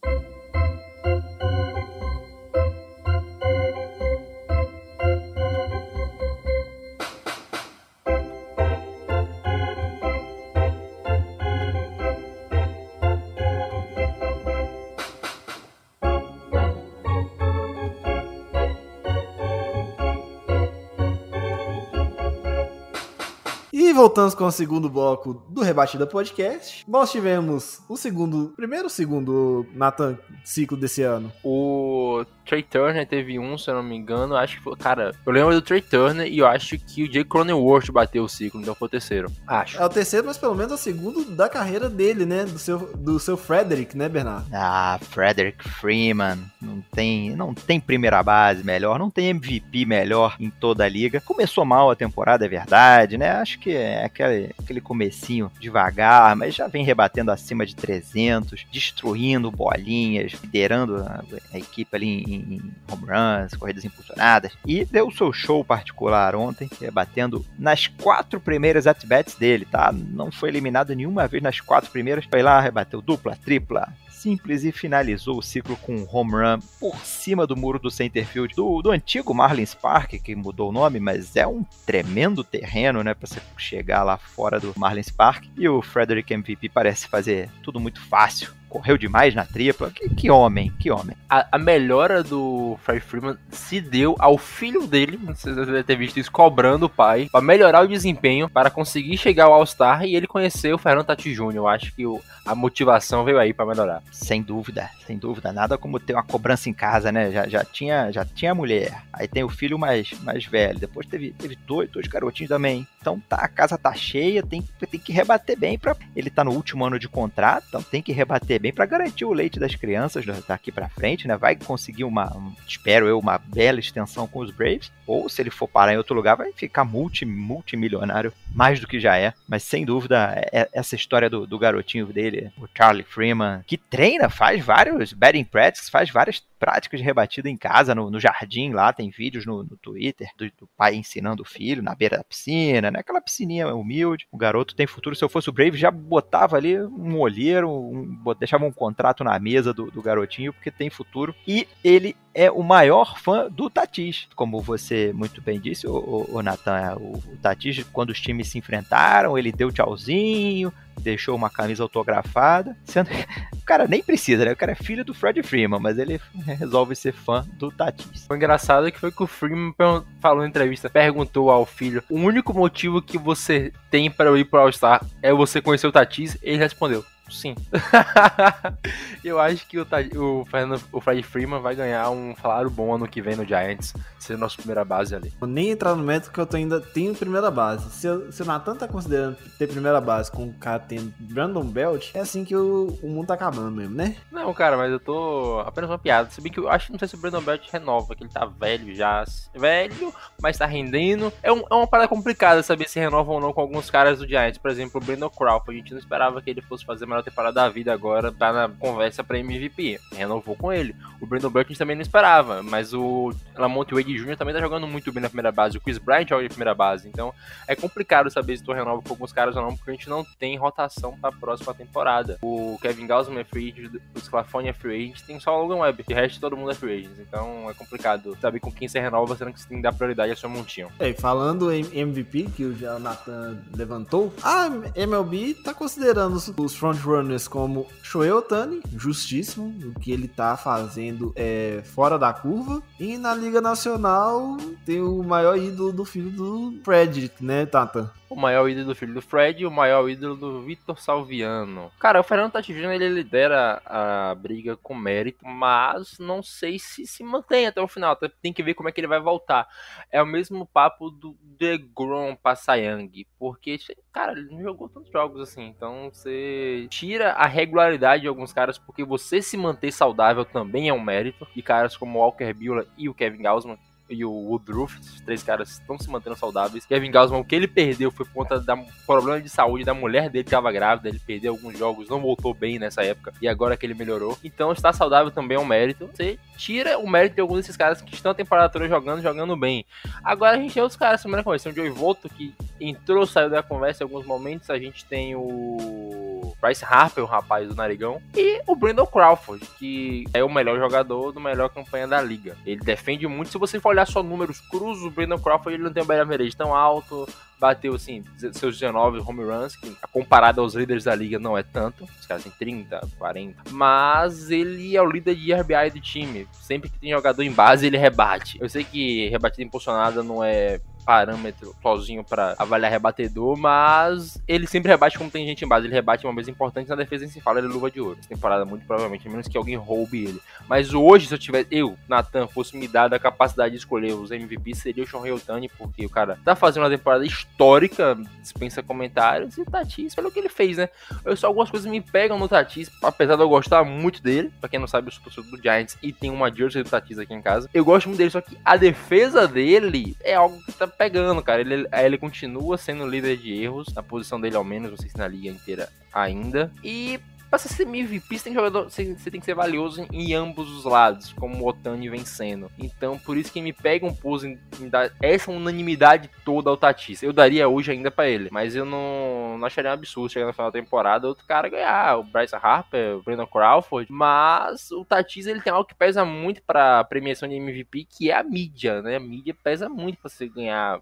Voltamos com o segundo bloco do Rebatida Podcast. Nós tivemos o segundo, primeiro segundo Nathan ciclo desse ano. O Trey Turner teve um, se eu não me engano. Acho que foi. Cara, eu lembro do Trey Turner e eu acho que o Jay Cronenworth bateu o ciclo, então foi o terceiro. Acho. É o terceiro, mas pelo menos é o segundo da carreira dele, né? Do seu, do seu Frederick, né, Bernardo? Ah, Frederick Freeman. Não tem, não tem primeira base melhor, não tem MVP melhor em toda a liga. Começou mal a temporada, é verdade, né? Acho que é aquele, aquele comecinho devagar, mas já vem rebatendo acima de 300, destruindo bolinhas, liderando a, a equipe ali em, em home runs, corridas impulsionadas, e deu o seu show particular ontem, batendo nas quatro primeiras at-bats dele, tá? Não foi eliminado nenhuma vez nas quatro primeiras, foi lá, rebateu dupla, tripla, simples e finalizou o ciclo com um home run por cima do muro do center field do, do antigo Marlins Park, que mudou o nome, mas é um tremendo terreno, né, para você chegar lá fora do Marlins Park. E o Frederick MVP parece fazer tudo muito fácil correu demais na tripa. Que, que homem, que homem. A, a, melhora do Fred Freeman se deu ao filho dele, vocês devem ter visto isso, cobrando o pai, para melhorar o desempenho, para conseguir chegar ao All-Star e ele conhecer o Fernando Tati Jr. Eu acho que o, a motivação veio aí para melhorar. Sem dúvida, sem dúvida. Nada como ter uma cobrança em casa, né? Já, já, tinha, já tinha mulher, aí tem o filho mais, mais velho, depois teve, teve dois, dois garotinhos também. Então tá, a casa tá cheia, tem, tem que rebater bem. Pra... Ele tá no último ano de contrato, então tem que rebater bem para garantir o leite das crianças daqui para frente, né? Vai conseguir uma, espero eu, uma bela extensão com os Braves, ou se ele for parar em outro lugar, vai ficar multi, multimilionário, mais do que já é. Mas sem dúvida, é, é essa história do, do garotinho dele, o Charlie Freeman, que treina, faz vários batting practices, faz várias práticas de rebatida em casa, no, no jardim lá, tem vídeos no, no Twitter do, do, pai ensinando o filho na beira da piscina, né? Aquela piscininha humilde. O garoto tem futuro. Se eu fosse o Brave, já botava ali um olheiro, um, deixava um contrato na mesa do, do garotinho, porque tem futuro. E ele é o maior fã do Tatis. Como você muito bem disse, o, o, o Natan, é, o, o Tatis, quando os times se enfrentaram, ele deu tchauzinho, deixou uma camisa autografada. Sendo... O cara nem precisa, né? O cara é filho do Fred Freeman, mas ele resolve ser fã do Tatis. O engraçado é que foi que o Freeman falou em entrevista, perguntou ao filho: o único motivo que você tem para ir pro All-Star é você conhecer o Tatis? Ele respondeu: sim. eu acho que o, o, Fernando- o Fred Freeman vai ganhar um salário bom ano que vem no Giants, ser nossa primeira base ali. Vou nem entrar no método que eu tô ainda tenho primeira base. Se, eu- se o Nathan tá considerando ter primeira base com o cara tendo Brandon Belt, é assim que o, o mundo tá acabando mesmo, né? Não, cara, mas eu tô apenas uma piada. Se bem que eu acho que não sei se o Brandon Belt renova, que ele tá velho já. Velho, mas tá rendendo. É, um- é uma parada complicada saber se renova ou não com alguns caras do Giants. Por exemplo, o Brandon Crawford. A gente não esperava que ele fosse fazer a melhor temporada da vida agora, tá na conversa pra MVP. Renovou com ele. O Brandon gente também não esperava, mas o Lamont Wade Jr. também tá jogando muito bem na primeira base. O Chris Bryant joga de primeira base. Então é complicado saber se tu renova com alguns caras ou não, porque a gente não tem rotação pra próxima temporada. O Kevin Gausman é free agent, o Sclafone é free agent, tem só o Logan Webb, de resto todo mundo é free agent. Então é complicado saber com quem você renova, sendo que você tem que dar prioridade ao seu montinho. E falando em MVP, que o já- Nathan levantou, a MLB tá considerando os, os frontrunners como Shohei Otani, justíssimo, o que ele tá fazendo é fora da curva. E na Liga Nacional tem o maior ídolo do filho do Fred, né, Tata? O maior ídolo do filho do Fred e o maior ídolo do Vitor Salviano. Cara, o Fernando Tatis Jr. ele lidera a briga com mérito, mas não sei se se mantém até o final. Tem que ver como é que ele vai voltar. É o mesmo papo do DeGrom pra Sayang, porque, cara, ele não jogou tantos jogos assim. Então você tira a regularidade de alguns caras, porque você se manter saudável também é um mérito. E caras como Walker Buehler e o Kevin Gausman e o Woodruff, esses três caras estão se mantendo saudáveis. Kevin Gausman, o que ele perdeu foi por conta do problema de saúde da mulher dele que estava grávida, ele perdeu alguns jogos, não voltou bem nessa época, e agora que ele melhorou. Então estar saudável também é um mérito. Você tira o mérito de alguns desses caras que estão a temporada toda jogando, jogando bem. Agora a gente tem outros caras também na conversa. O Joey Volto, que entrou, saiu da conversa em alguns momentos. A gente tem o Bryce Harper, o rapaz do Narigão. E o Brandon Crawford, que é o melhor jogador do melhor campanha da liga. Ele defende muito. Se você for olhar só números cruzos, o Brandon Crawford ele não tem um average tão alto. Bateu, assim, seus 19 home runs, que comparado aos líderes da liga não é tanto. Os caras têm 30, 40. Mas ele é o líder de RBI do time. Sempre que tem jogador em base, ele rebate. Eu sei que rebatida impulsionada não é parâmetro sozinho pra avaliar rebatedor, mas ele sempre rebate como tem gente em base. Ele rebate uma vez importante na defesa em se fala, ele é luva de ouro. Essa temporada, muito provavelmente, a menos que alguém roube ele. Mas hoje, se eu tivesse, eu, Nathan, fosse me dada a capacidade de escolher os MVP, seria o Shohei Otani, porque o cara tá fazendo uma temporada histórica, dispensa comentários, e o Tatis, pelo que ele fez, né? Eu só algumas coisas me pegam no Tatis, apesar de eu gostar muito dele. Pra quem não sabe, eu sou torcedor do Giants e tem uma jersey do Tatis aqui em casa. Eu gosto muito dele, só que a defesa dele é algo que tá pegando, cara. Ele, ele continua sendo líder de erros, na posição dele ao menos, não sei se na liga inteira ainda. E Pra ser MVP, você tem, jogador, você, você tem que ser valioso em, em ambos os lados, como o Otani vencendo. Então, por isso que me pega um pouso em, em dar essa unanimidade toda ao Tatis. Eu daria hoje ainda pra ele, mas eu não, não acharia um absurdo chegar no final da temporada outro cara ganhar, o Bryce Harper, o Brandon Crawford. Mas o Tatis ele tem algo que pesa muito pra premiação de MVP, que é a mídia, né? A mídia pesa muito pra você ganhar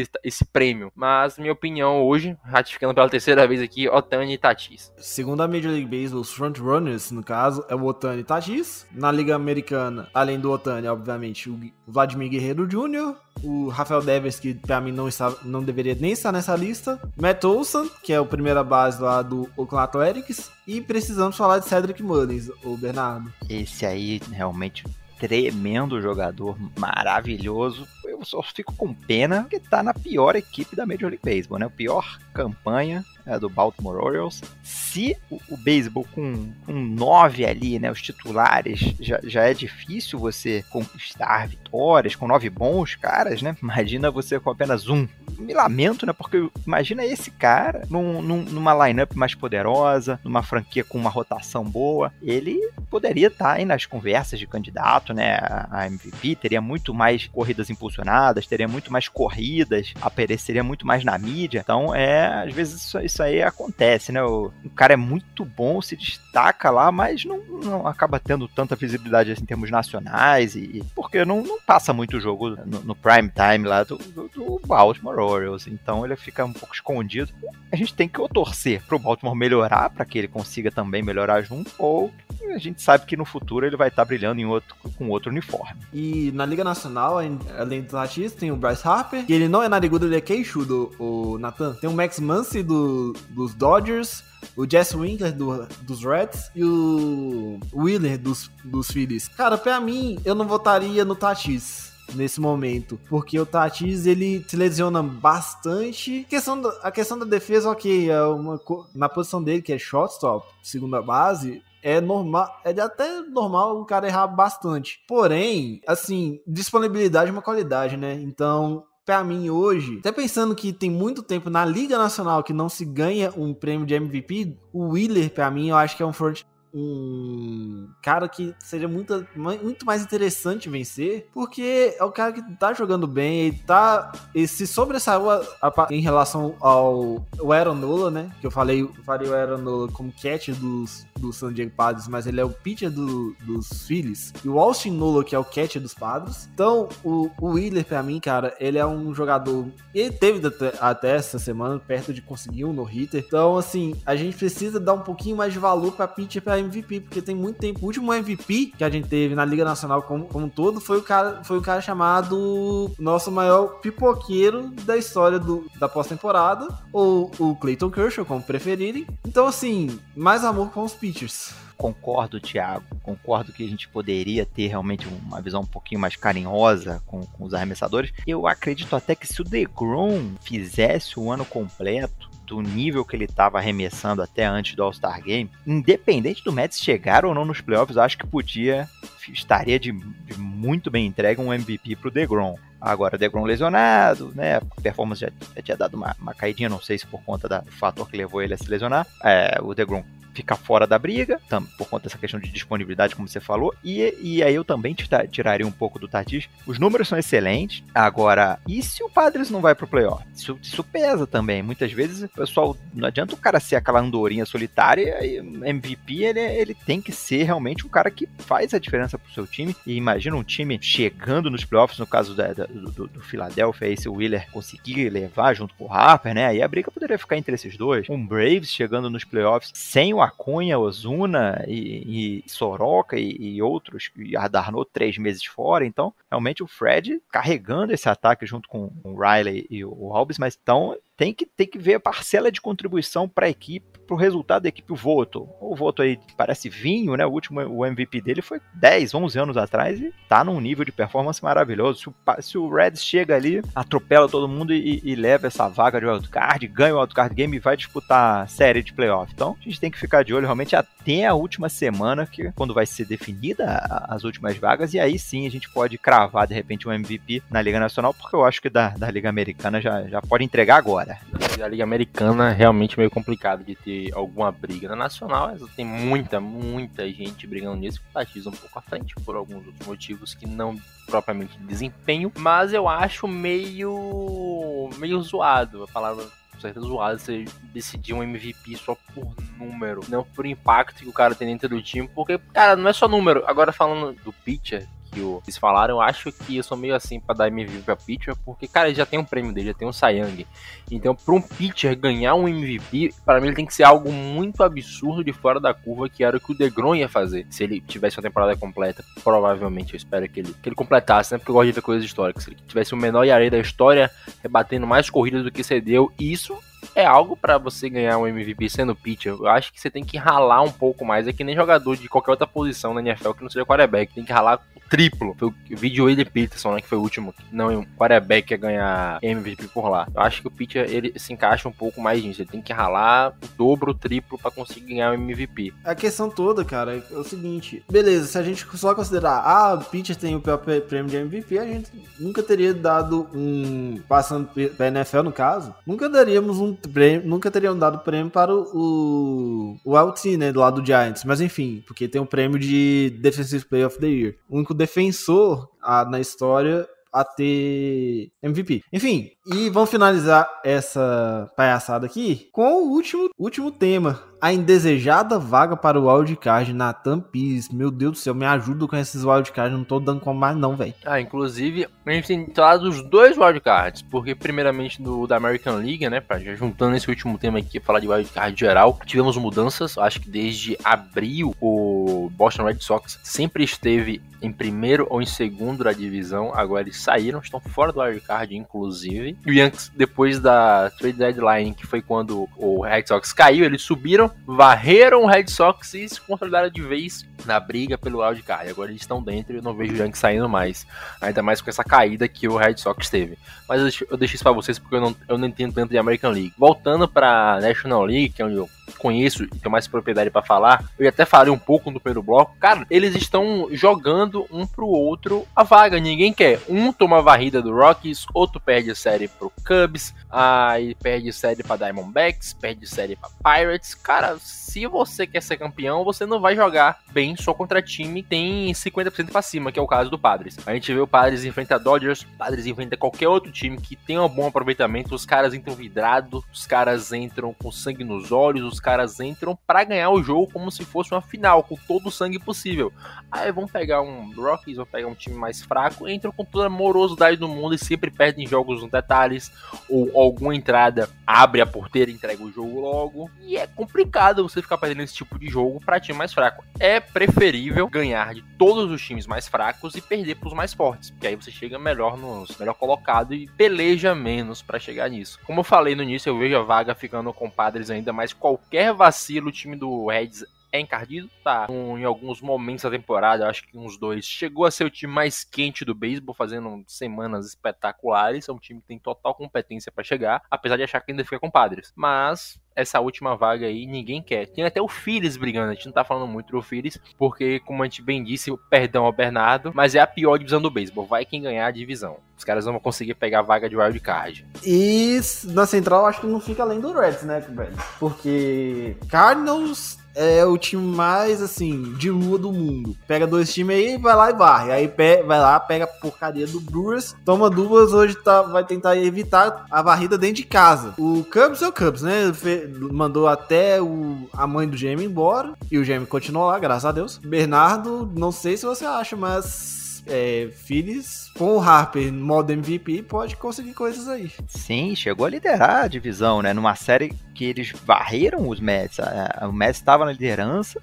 esse, esse prêmio. Mas, minha opinião hoje, ratificando pela terceira vez aqui, Otani e Tatis. Segundo a Major League Baseball, os frontrunners, no caso, é o Otani e Tatis. Na Liga Americana, além do Otani, obviamente, o Vladimir Guerreiro Jr., o Rafael Devers, que pra mim não, está, não deveria nem estar nessa lista, Matt Olson, que é o primeira base lá do Oakland Athletics, e precisamos falar de Cedric Mullins, o Bernardo. Esse aí realmente tremendo jogador, maravilhoso. Eu só fico com pena que tá na pior equipe da Major League Baseball, né? A pior campanha é do Baltimore Orioles. Se o, o beisebol com, com nove ali, né? Os titulares, já, já é difícil você conquistar vitórias com nove bons caras, né? Imagina você com apenas um. Me lamento, né? Porque imagina esse cara num, num, numa lineup mais poderosa, numa franquia com uma rotação boa. Ele poderia estar aí nas conversas de candidato, né? A MVP, teria muito mais corridas impulsionadas, teria muito mais corridas, apareceria muito mais na mídia. Então, é, às vezes isso, isso aí acontece, né? O, o, cara é muito bom, se destaca lá, mas não, não acaba tendo tanta visibilidade assim, em termos nacionais e porque não, não passa muito jogo no, no prime time lá do, do, do, Baltimore Orioles. Então ele fica um pouco escondido. A gente tem que ou torcer pro Baltimore melhorar para que ele consiga também melhorar junto, ou a gente sabe que no futuro ele vai estar brilhando em outro, com outro uniforme. E na Liga Nacional, além do Tatis, tem o Bryce Harper, que ele não é narigudo, ele é queixudo, o Nathan. Tem o Max Muncy do, dos Dodgers, o Jess Winkler do, dos Reds e o Wheeler dos, dos Phillies. Cara, pra mim, eu não votaria no Tatis nesse momento, porque o Tatis ele se lesiona bastante. A questão da, a questão da defesa, ok, é uma, na posição dele, que é shortstop, segunda base, é normal, é até normal o cara errar bastante. Porém, assim, disponibilidade é uma qualidade, né? Então, para mim hoje, até pensando que tem muito tempo na Liga Nacional que não se ganha um prêmio de MVP, o Wheeler para mim eu acho que é um front um cara que seja muito, muito mais interessante vencer, porque é o cara que tá jogando bem, ele tá. Ele se sobressaiu a, a, em relação ao o Aaron Nola, né? Que eu falei, eu falei o Aaron Nola como catcher dos, do San Diego Padres, mas ele é o pitcher do, dos Phillies. E o Austin Nola, que é o catcher dos Padres. Então, o, o Wheeler, pra mim, cara, ele é um jogador. Ele teve até, até essa semana perto de conseguir um no-hitter. Então, assim, a gente precisa dar um pouquinho mais de valor pra pitcher pra MVP, porque tem muito tempo. O último MVP que a gente teve na Liga Nacional como, como um todo foi o cara, foi o cara chamado nosso maior pipoqueiro da história do, da pós-temporada, ou o Clayton Kershaw, como preferirem. Então, assim, mais amor com os pitchers. Concordo, Thiago. Concordo que a gente poderia ter realmente uma visão um pouquinho mais carinhosa com, com os arremessadores. Eu acredito até que se o DeGrom fizesse o ano completo, do nível que ele estava arremessando até antes do All-Star Game, independente do Mets chegar ou não nos playoffs, eu acho que podia, estaria de, de muito bem entregue um MVP pro DeGrom. Agora, o DeGrom lesionado, né? A performance já, já tinha dado uma, uma caidinha, não sei se por conta do fator que levou ele a se lesionar. É, o DeGrom ficar fora da briga, por conta dessa questão de disponibilidade, como você falou. E, e aí eu também tiraria um pouco do Tatis. Os números são excelentes. Agora, e se o Padres não vai pro playoff? Isso, isso pesa também. Muitas vezes, o pessoal, não adianta o cara ser aquela andorinha solitária. E MVP, ele, ele tem que ser realmente um cara que faz a diferença pro seu time. E imagina um time chegando nos playoffs, no caso da, da, do, do Philadelphia, aí se o Wheeler conseguir levar junto com o Harper, né? Aí a briga poderia ficar entre esses dois. Um Braves chegando nos playoffs sem o Acunha, Ozuna e, e Soroka e, e, outros, e Ardarno três meses fora, então realmente o Fred carregando esse ataque junto com o Riley e o Hobbs, mas então tem que, tem que ver a parcela de contribuição para a equipe, para o resultado da equipe, o voto. O voto aí parece vinho, né? O último o MVP dele foi 10, 11 anos atrás e tá num nível de performance maravilhoso. Se o, se o Reds chega ali, atropela todo mundo e, e leva essa vaga de wildcard, ganha o wildcard game e vai disputar série de playoff. Então a gente tem que ficar de olho realmente até a última semana, que quando vai ser definida as últimas vagas, e aí sim a gente pode cravar de repente um MVP na Liga Nacional, porque eu acho que da, da Liga Americana já, já pode entregar agora cara. A Liga Americana é realmente meio complicado de ter alguma briga. Na Nacional tem muita, muita gente brigando nisso, que batiza um pouco à frente por alguns outros motivos que não propriamente desempenho, mas eu acho meio meio zoado a palavra com certeza zoado você decidir um MVP só por número, não por impacto que o cara tem dentro do time, porque, cara, não é só número. Agora falando do pitcher, que eles falaram, eu acho que eu sou meio assim para dar MVP pra pitcher, porque, cara, ele já tem um prêmio dele, já tem um Young. Então, pra um pitcher ganhar um MVP, para mim ele tem que ser algo muito absurdo de fora da curva, que era o que o DeGrom ia fazer. Se ele tivesse uma temporada completa, provavelmente, eu espero que ele, que ele completasse, né? Porque eu gosto de ver coisas históricas. Se ele tivesse o menor areia da história, rebatendo mais corridas do que cedeu, isso é algo para você ganhar um MVP sendo pitcher. Eu acho que você tem que ralar um pouco mais. É que nem jogador de qualquer outra posição na NFL que não seja quarterback. Tem que ralar triplo. Foi o vídeo Willie Peterson, né? Que foi o último. Não, o quarterback ia ganhar MVP por lá. Eu acho que o pitcher ele se encaixa um pouco mais nisso. Ele tem que ralar o dobro, o triplo para conseguir ganhar o MVP. A questão toda, cara, é o seguinte: beleza, se a gente só considerar, ah, o pitcher tem o prêmio de MVP, a gente nunca teria dado um. Passando pra NFL no caso, nunca daríamos um prêmio, nunca teriam dado prêmio para o, o, o LT, né, do lado do Giants. Mas enfim, porque tem o prêmio de Defensive Player of the Year. O único defensor a, na história a ter MVP. Enfim, e vamos finalizar essa palhaçada aqui com o último, último tema. A indesejada vaga para o wildcard Nathan Pires. Meu Deus do céu, me ajuda com esses wildcards. Não tô dando como mais, não, velho. Ah, inclusive, a gente tem falado dos dois wildcards. Porque, primeiramente, do da American League, né? Pra, já juntando esse último tema aqui, falar de wildcard geral. Tivemos mudanças. Acho que desde abril, o Boston Red Sox sempre esteve em primeiro ou em segundo da divisão. Agora eles saíram, estão fora do wildcard, inclusive. E o Yankees, depois da trade deadline, que foi quando o Red Sox caiu, eles subiram, varreram o Red Sox e se consolidaram de vez na briga pelo wildcard. Agora eles estão dentro e eu não vejo o Yankees saindo mais. Ainda mais com essa caída que o Red Sox teve. Mas eu deixo isso pra vocês porque eu não, eu não entendo tanto de American League. Voltando pra National League, que é onde eu conheço e tenho mais propriedade para falar, eu até falei um pouco no primeiro bloco, cara, eles estão jogando um pro outro a vaga, ninguém quer. Um toma a varrida do Rockies, outro perde a série pro Cubs, aí perde a série pra Diamondbacks, perde a série pra Pirates. Cara, se você quer ser campeão, você não vai jogar bem só contra time que tem 50% pra cima, que é o caso do Padres. A gente vê o Padres enfrenta Dodgers, Padres enfrenta qualquer outro time que tenha um bom aproveitamento, os caras entram vidrado, os caras entram com sangue nos olhos, os caras entram para ganhar o jogo como se fosse uma final, com todo o sangue possível. Aí vão pegar um Rockies, vão pegar um time mais fraco, entram com toda a morosidade do mundo e sempre perdem jogos nos detalhes, ou alguma entrada abre a porteira e entrega o jogo logo. E é complicado você ficar perdendo esse tipo de jogo para time mais fraco. É preferível ganhar de todos os times mais fracos e perder para os mais fortes, porque aí você chega melhor nos melhor colocado e peleja menos para chegar nisso. Como eu falei no início, eu vejo a vaga ficando com padres ainda, mas qualquer vacilo o time do Reds é encardido, tá um, em alguns momentos da temporada, acho que uns dois, chegou a ser o time mais quente do beisebol, fazendo semanas espetaculares. É um time que tem total competência para chegar, apesar de achar que ainda fica com padres. Mas essa última vaga aí ninguém quer. Tem até o Phillies brigando, a gente não tá falando muito do Phillies, porque, como a gente bem disse, perdão ao Bernardo, mas é a pior divisão do beisebol. Vai quem ganhar a divisão. Os caras não vão conseguir pegar a vaga de wild card. E na central, acho que não fica além do Reds, né, velho? Porque Cardinals é o time mais, assim, de lua do mundo. Pega dois times aí, vai lá e varre. Aí vai lá, pega a porcaria do Brewers, toma duas, hoje tá, vai tentar evitar a varrida dentro de casa. O Cubs é o Cubs, né? Mandou até o, a mãe do Jamie embora, e o Jamie continuou lá, graças a Deus. Bernardo, não sei se você acha, mas é, Phillies, com o Harper no modo MVP, pode conseguir coisas aí. Sim, chegou a liderar a divisão, né? Numa série que eles varreram os Mets. O Mets estava na liderança,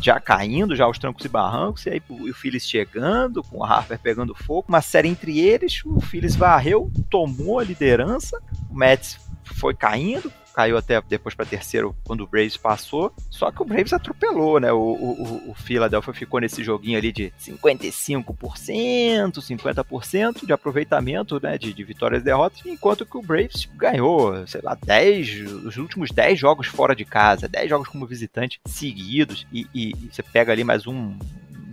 já caindo, já aos trancos e barrancos, e aí o Phillies chegando, com o Harper pegando fogo. Uma série entre eles, o Phillies varreu, tomou a liderança, o Mets foi caindo, caiu até depois para terceiro quando o Braves passou. Só que o Braves atropelou, né? O, o, o Philadelphia ficou nesse joguinho ali de 55%, 50% de aproveitamento, né? De, de vitórias e derrotas, enquanto que o Braves ganhou, sei lá, 10, os últimos 10 jogos fora de casa, 10 jogos como visitante seguidos, e, e, e você pega ali mais um,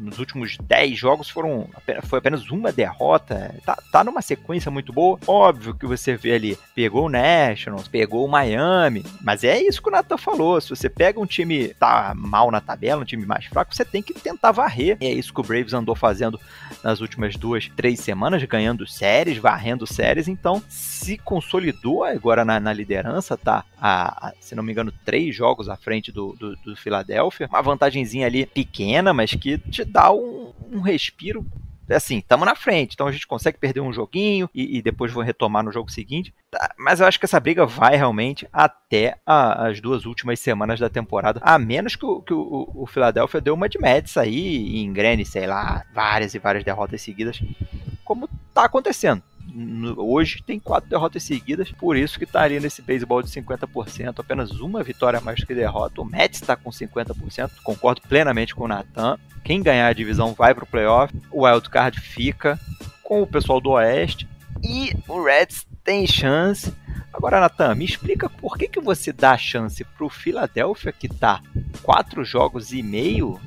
nos últimos 10 jogos foram foi apenas uma derrota. Tá, tá numa sequência muito boa. Óbvio que você vê ali, pegou o Nationals, pegou o Miami, mas é isso que o Nathan falou. Se você pega um time tá mal na tabela, um time mais fraco, você tem que tentar varrer. E é isso que o Braves andou fazendo nas últimas duas, três semanas, ganhando séries, varrendo séries. Então, se consolidou agora na, na liderança, tá? A, a, se não me engano, três jogos à frente do, do, do Philadelphia. Uma vantagemzinha ali pequena, mas que te dá um, um respiro assim, estamos na frente, então a gente consegue perder um joguinho e, e depois vou retomar no jogo seguinte. Tá, mas eu acho que essa briga vai realmente até a, as duas últimas semanas da temporada, a menos que o, que o, o Philadelphia deu uma de Mets aí e engrene, sei lá, várias e várias derrotas seguidas, como tá acontecendo hoje tem quatro derrotas seguidas, por isso que tá ali nesse beisebol de 50%, apenas uma vitória mais do que derrota. O Mets está com 50%, concordo plenamente com o Nathan. Quem ganhar a divisão vai pro playoff, o wild card fica com o pessoal do Oeste e o Reds tem chance. Agora, Natan, me explica por que, que você dá chance pro Philadelphia, que tá quatro jogos e meio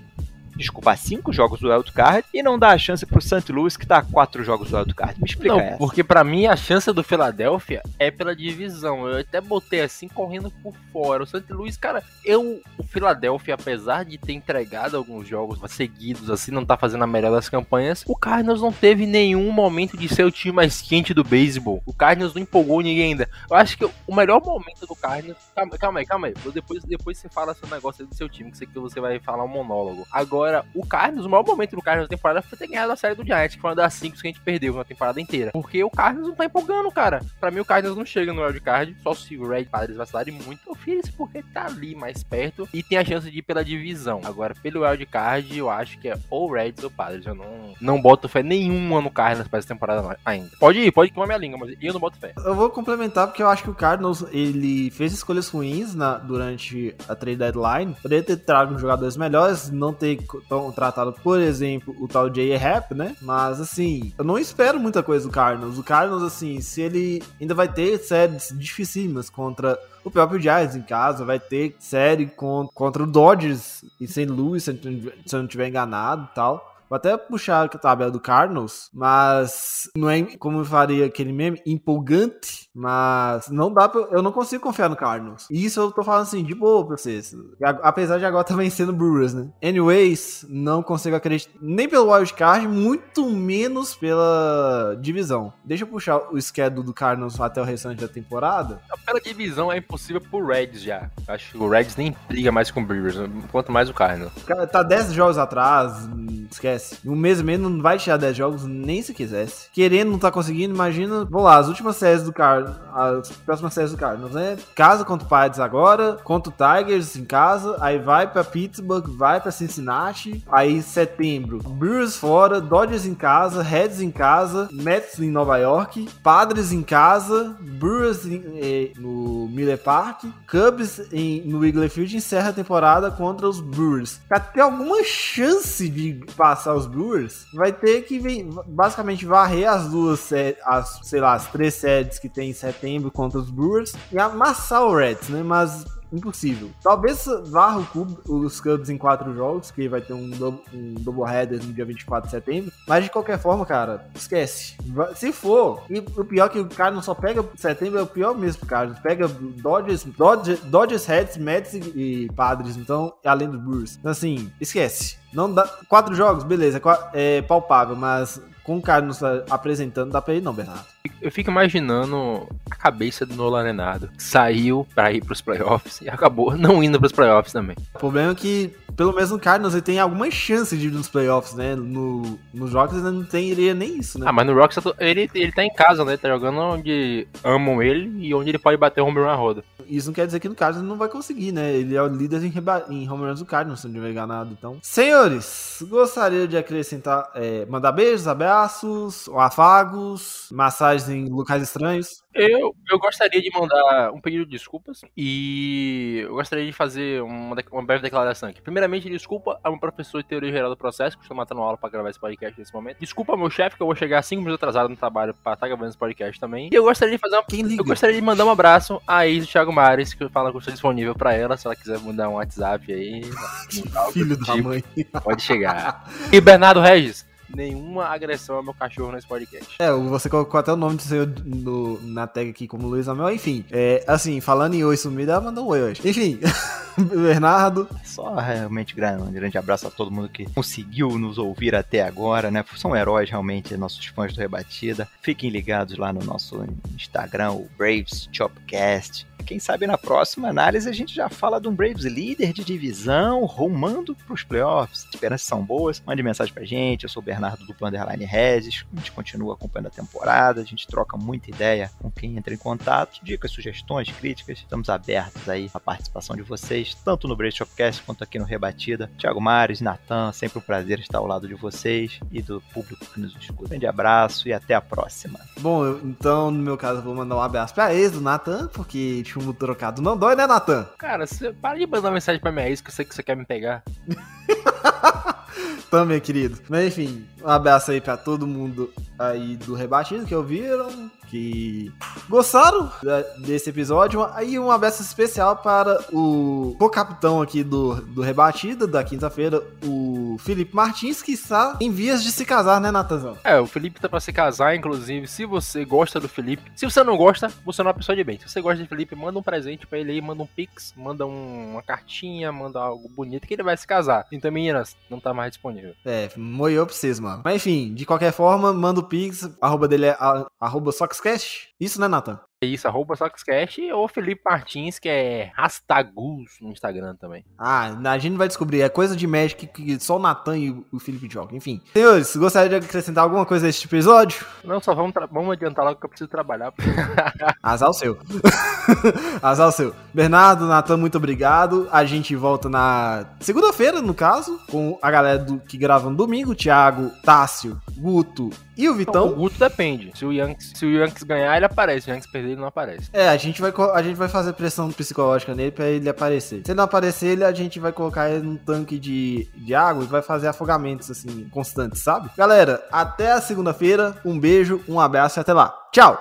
desculpa, cinco jogos do Card e não dá a chance pro St. Louis que tá a quatro jogos do Card. Me explica não, essa. porque para mim a chance do Philadelphia é pela divisão. Eu até botei assim correndo por fora. O St. Louis, cara, eu o Philadelphia apesar de ter entregado alguns jogos seguidos assim, não tá fazendo a melhor das campanhas, o Cardinals não teve nenhum momento de ser o time mais quente do beisebol. O Cardinals não empolgou ninguém ainda. Eu acho que o melhor momento do Cardinals, calma, calma aí, calma aí. Depois depois você fala seu negócio do seu time, que você que você vai falar um monólogo. Agora Agora, o Cardinals, o maior momento do Cardinals na temporada foi ter ganhado a série do Giants, que foi uma das cinco que a gente perdeu na temporada inteira. Porque o Cardinals não tá empolgando, cara. Pra mim, o Cardinals não chega no wildcard, só se o Red Padres vacilarem muito. Fiz porque tá ali mais perto e tem a chance de ir pela divisão. Agora, pelo wildcard, eu acho que é ou Reds ou Padres. Eu não, não boto fé nenhuma no Cardinals pra essa temporada ainda. Pode ir, pode queimar minha língua, mas eu não boto fé. Eu vou complementar porque eu acho que o Cardinals ele fez escolhas ruins na, durante a trade deadline. Poderia ter trago jogadores melhores, não ter contratado, por exemplo, o tal J. Rap, né? Mas assim, eu não espero muita coisa do Cardinals. O Cardinals, assim, se ele ainda vai ter séries dificílimas contra o próprio Giants em casa, vai ter série contra o Dodgers em St. Louis, se eu não estiver enganado e tal. Vou até puxar a tabela do Cardinals, mas não é como eu faria aquele meme empolgante, mas não dá pra, eu não consigo confiar no Cardinals. E isso eu tô falando assim, de boa pra vocês. Apesar de agora tá vencendo Brewers, né? Anyways, não consigo acreditar nem pelo wildcard, muito menos pela divisão. Deixa eu puxar o schedule do Cardinals até o restante da temporada. Pela divisão é impossível pro Reds já. Acho que o Reds nem briga mais com o Brewers, quanto mais o Cardinals. Tá 10 jogos atrás, esquece. Um mês meio não vai tirar 10 jogos nem se quisesse. Querendo, não tá conseguindo, imagina. Vou lá, as últimas séries do Cardinals, as próximas séries do Cardinals, né? Casa contra o Pirates agora, contra o Tigers em casa, aí vai pra Pittsburgh, vai pra Cincinnati, aí setembro, Brewers fora, Dodgers em casa, Reds em casa, Mets em Nova York, Padres em casa, Brewers em, eh, no Miller Park, Cubs em, no Wrigley Field encerra a temporada contra os Brewers. Pra ter alguma chance de passar os Brewers, vai ter que basicamente varrer as duas, as, sei lá, as três séries que tem em setembro contra os Brewers e amassar o Reds, né? Mas impossível. Talvez varra o Cub, os Cubs em quatro jogos, que vai ter um, do, um doubleheader no dia 24 de setembro. Mas de qualquer forma, cara, esquece. Se for, e o pior é que o cara não só pega setembro, é o pior mesmo, cara. Pega Dodgers, Dodgers, Dodgers Reds, Mets e, e Padres, então, além do Brewers. Então, assim, esquece. Não dá. Quatro jogos, beleza, é, é palpável, mas com o cara nos apresentando, dá pra ir não, Bernardo. Eu fico imaginando a cabeça do Nolan Renado. Saiu pra ir pros playoffs e acabou não indo pros playoffs também. O problema é que, pelo menos no Cardinals, ele tem alguma chance de ir nos playoffs, né? No, nos Rocks ele não tem iria nem isso, né? Ah, mas no Rocks ele, ele tá em casa, né? Tá jogando onde amam ele e onde ele pode bater o home run na roda. Isso não quer dizer que no Cardinals não vai conseguir, né? Ele é o líder em, em home runs do Cardinals, se não tiver enganado. Então, senhores, gostaria de acrescentar, é, mandar beijos, abraços, afagos, em locais estranhos. Eu, eu gostaria de mandar um pedido de desculpas e eu gostaria de fazer uma, uma breve declaração aqui. Primeiramente, desculpa a um professor de teoria geral do processo, que estou matando aula para gravar esse podcast nesse momento. Desculpa ao meu chefe, que eu vou chegar 5 minutos atrasado no trabalho para estar tá gravando esse podcast também. E eu gostaria de fazer uma. Quem liga? Eu gostaria de mandar um abraço a ex do Thiago Mares, que fala que eu estou disponível para ela, se ela quiser mandar um WhatsApp aí. Filho da tipo, mãe. Pode chegar. E Bernardo Regis nenhuma agressão ao meu cachorro nesse podcast. É, você colocou até o nome do seu na tag aqui como Luiz Amel, enfim. É, assim, falando em oi sumida, ela mandou um oi hoje. Enfim, Bernardo. Só realmente um grande abraço a todo mundo que conseguiu nos ouvir até agora, né? São heróis realmente, nossos fãs do Rebatida. Fiquem ligados lá no nosso Instagram, o Braves Chopcast quem sabe na próxima análise a gente já fala de um Braves líder de divisão, rumando para os playoffs. Esperanças são boas. Mande mensagem pra gente. Eu sou o Bernardo do Underline Regis. A gente continua acompanhando a temporada. A gente troca muita ideia com quem entra em contato. Dicas, sugestões, críticas. Estamos abertos aí à participação de vocês, tanto no Braves Shopcast quanto aqui no Rebatida. Thiago Mares, Natan, sempre um prazer estar ao lado de vocês e do público que nos escuta. Um grande abraço e até a próxima. Bom, eu, então, no meu caso, eu vou mandar um abraço pra ex do Natan, porque chumbo trocado não dói, né, Natan? Cara, você para de mandar mensagem pra minha ex que eu sei que você quer me pegar. Também, querido. Mas enfim, um abraço aí pra todo mundo aí do Rebatido que ouviram, que gostaram desse episódio. Aí um abraço especial para o co-capitão aqui do, do Rebatida da quinta-feira, o Felipe Martins, que está em vias de se casar, né, Natanzão? É, o Felipe tá pra se casar, inclusive. Se você gosta do Felipe, se você não gosta, você não é uma pessoa de bem. Se você gosta de Felipe, manda um presente pra ele aí, manda um pix, manda um, uma cartinha, manda algo bonito que ele vai se casar. Então, meninas, não tá mais disponível. É, moiou pra vocês, mano. Mas enfim, de qualquer forma, manda o pix, arroba dele é arroba Soxcast. Isso, né, Nathan? É isso, arroba Soxcast ou Felipe Martins, que é Rastagus no Instagram também. Ah, a gente vai descobrir. É coisa de Magic que só o Natan e o Felipe jogam. Enfim. Senhores, gostaria de acrescentar alguma coisa neste episódio? Não, só vamos, vamos adiantar logo que eu preciso trabalhar. Azar o seu. Azar o seu. Bernardo, Natan, muito obrigado. A gente volta na segunda-feira, no caso, com a galera do, que grava no domingo: Thiago, Tássio, Guto e o Então, o Vitão. Guto depende. Se o, Yankees, se o Yankees ganhar, ele aparece. Se o Yankees perder, ele não aparece. É, a gente, vai, a gente vai fazer pressão psicológica nele pra ele aparecer. Se ele não aparecer, ele, a gente vai colocar ele num tanque de, de água e vai fazer afogamentos, assim, constantes, sabe? Galera, até a segunda-feira. Um beijo, um abraço e até lá. Tchau!